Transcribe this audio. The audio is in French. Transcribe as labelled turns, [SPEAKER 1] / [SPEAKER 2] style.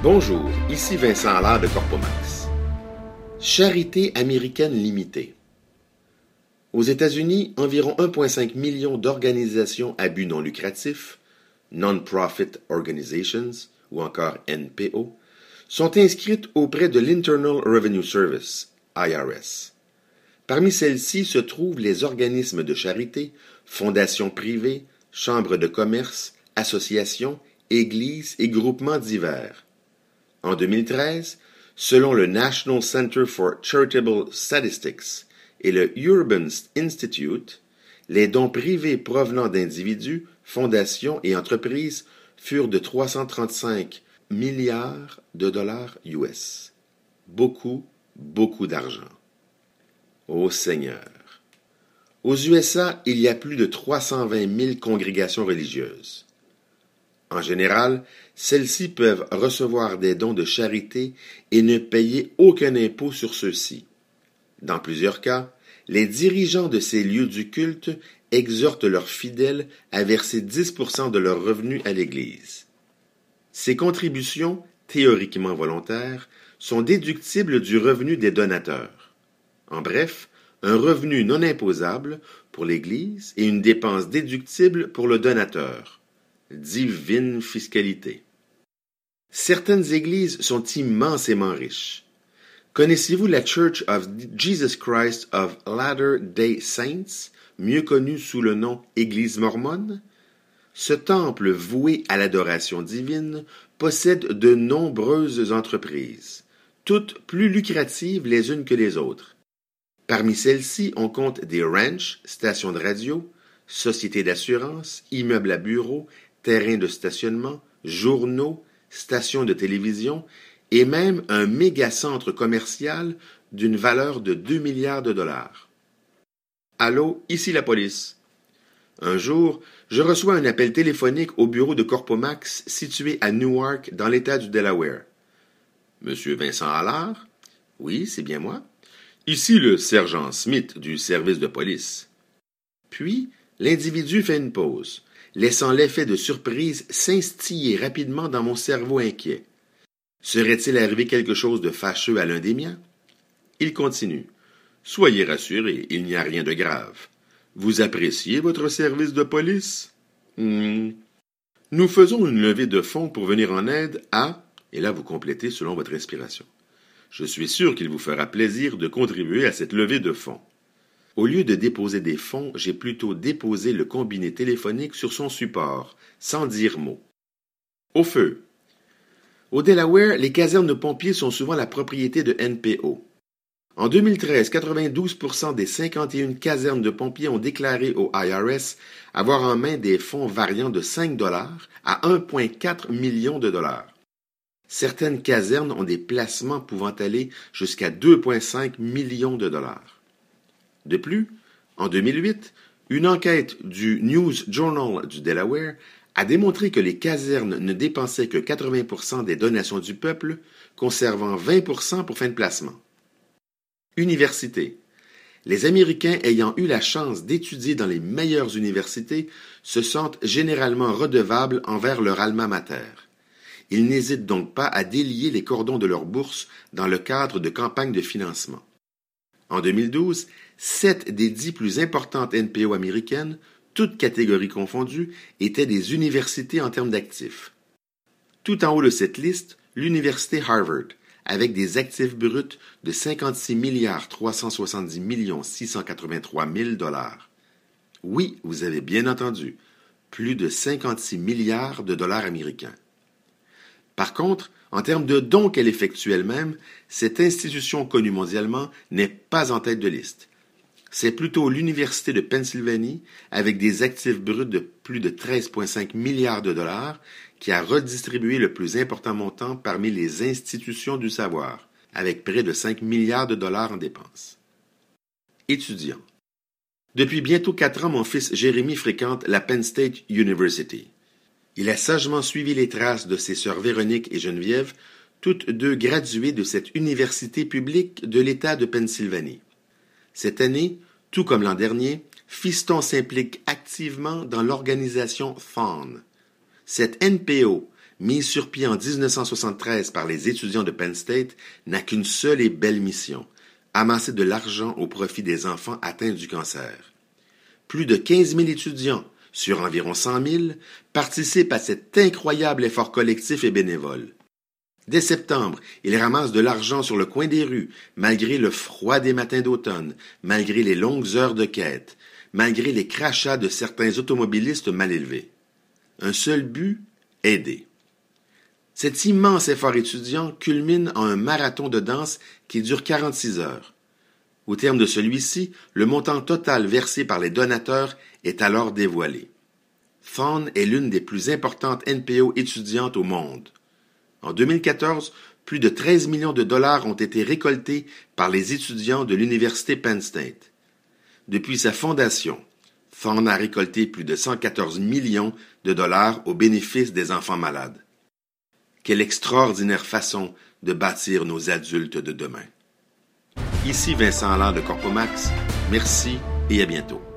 [SPEAKER 1] Bonjour, ici Vincent Allard de Corpomax. Charité américaine limitée. Aux États-Unis, environ 1,5 million d'organisations à but non lucratif, Non-Profit Organizations, ou encore NPO, sont inscrites auprès de l'Internal Revenue Service, IRS. Parmi celles-ci se trouvent les organismes de charité, fondations privées, chambres de commerce, associations, églises et groupements divers. En 2013, selon le National Center for Charitable Statistics et le Urban Institute, les dons privés provenant d'individus, fondations et entreprises furent de 335 milliards de dollars US. Beaucoup, beaucoup d'argent. Ô Seigneur. Aux USA, il y a plus de 320 000 congrégations religieuses. En général, celles-ci peuvent recevoir des dons de charité et ne payer aucun impôt sur ceux-ci. Dans plusieurs cas, les dirigeants de ces lieux du culte exhortent leurs fidèles à verser 10% de leurs revenus à l'Église. Ces contributions, théoriquement volontaires, sont déductibles du revenu des donateurs. En bref, un revenu non imposable pour l'Église et une dépense déductible pour le donateur divine fiscalité. Certaines églises sont immensément riches. Connaissez-vous la Church of Jesus Christ of Latter-day Saints, mieux connue sous le nom Église mormone? Ce temple voué à l'adoration divine possède de nombreuses entreprises, toutes plus lucratives les unes que les autres. Parmi celles-ci, on compte des ranchs, stations de radio, sociétés d'assurance, immeubles à bureaux, terrains de stationnement, journaux, stations de télévision et même un méga centre commercial d'une valeur de 2 milliards de dollars. Allô, ici la police. Un jour, je reçois un appel téléphonique au bureau de Corpomax situé à Newark, dans l'État du Delaware. Monsieur Vincent Allard? Oui, c'est bien moi. Ici le sergent Smith du service de police. Puis, l'individu fait une pause, laissant l'effet de surprise s'instiller rapidement dans mon cerveau inquiet. Serait-il arrivé quelque chose de fâcheux à l'un des miens? Il continue. Soyez rassurés, il n'y a rien de grave. Vous appréciez votre service de police? Hmm. Nous faisons une levée de fonds pour venir en aide à, et là vous complétez selon votre inspiration. Je suis sûr qu'il vous fera plaisir de contribuer à cette levée de fonds. Au lieu de déposer des fonds, j'ai plutôt déposé le combiné téléphonique sur son support, sans dire mot. Au feu. Au Delaware, les casernes de pompiers sont souvent la propriété de NPO. En 2013, 92% des 51 casernes de pompiers ont déclaré au IRS avoir en main des fonds variant de 5 dollars à 1,4 million de dollars. Certaines casernes ont des placements pouvant aller jusqu'à 2,5 millions de dollars. De plus, en 2008, une enquête du News Journal du Delaware a démontré que les casernes ne dépensaient que 80% des donations du peuple, conservant 20 pour fin de placement. Université. Les Américains ayant eu la chance d'étudier dans les meilleures universités se sentent généralement redevables envers leur alma mater. Ils n'hésitent donc pas à délier les cordons de leur bourse dans le cadre de campagnes de financement. En 2012, sept des dix plus importantes NPO américaines, toutes catégories confondues, étaient des universités en termes d'actifs. Tout en haut de cette liste, l'université Harvard, avec des actifs bruts de 56 milliards 370 millions 683 000 dollars. Oui, vous avez bien entendu, plus de 56 milliards de dollars américains. Par contre, en termes de dons qu'elle effectue elle-même, cette institution connue mondialement n'est pas en tête de liste. C'est plutôt l'Université de Pennsylvanie, avec des actifs bruts de plus de 13,5 milliards de dollars, qui a redistribué le plus important montant parmi les institutions du savoir, avec près de 5 milliards de dollars en dépenses. Étudiant. Depuis bientôt quatre ans, mon fils Jérémy fréquente la Penn State University. Il a sagement suivi les traces de ses sœurs Véronique et Geneviève, toutes deux graduées de cette université publique de l'État de Pennsylvanie. Cette année, tout comme l'an dernier, Fiston s'implique activement dans l'organisation FAWN. Cette NPO mise sur pied en 1973 par les étudiants de Penn State, n'a qu'une seule et belle mission, amasser de l'argent au profit des enfants atteints du cancer. Plus de 15 000 étudiants, sur environ 100 000, participent à cet incroyable effort collectif et bénévole. Dès septembre, ils ramassent de l'argent sur le coin des rues, malgré le froid des matins d'automne, malgré les longues heures de quête, malgré les crachats de certains automobilistes mal élevés. Un seul but, aider. Cet immense effort étudiant culmine en un marathon de danse qui dure 46 heures. Au terme de celui-ci, le montant total versé par les donateurs est alors dévoilé. Fawn est l'une des plus importantes NPO étudiantes au monde. En 2014, plus de 13 millions de dollars ont été récoltés par les étudiants de l'Université Penn State. Depuis sa fondation, Fawn a récolté plus de 114 millions de dollars au bénéfice des enfants malades. Quelle extraordinaire façon de bâtir nos adultes de demain. Ici Vincent Allard de Corpomax. Merci et à bientôt.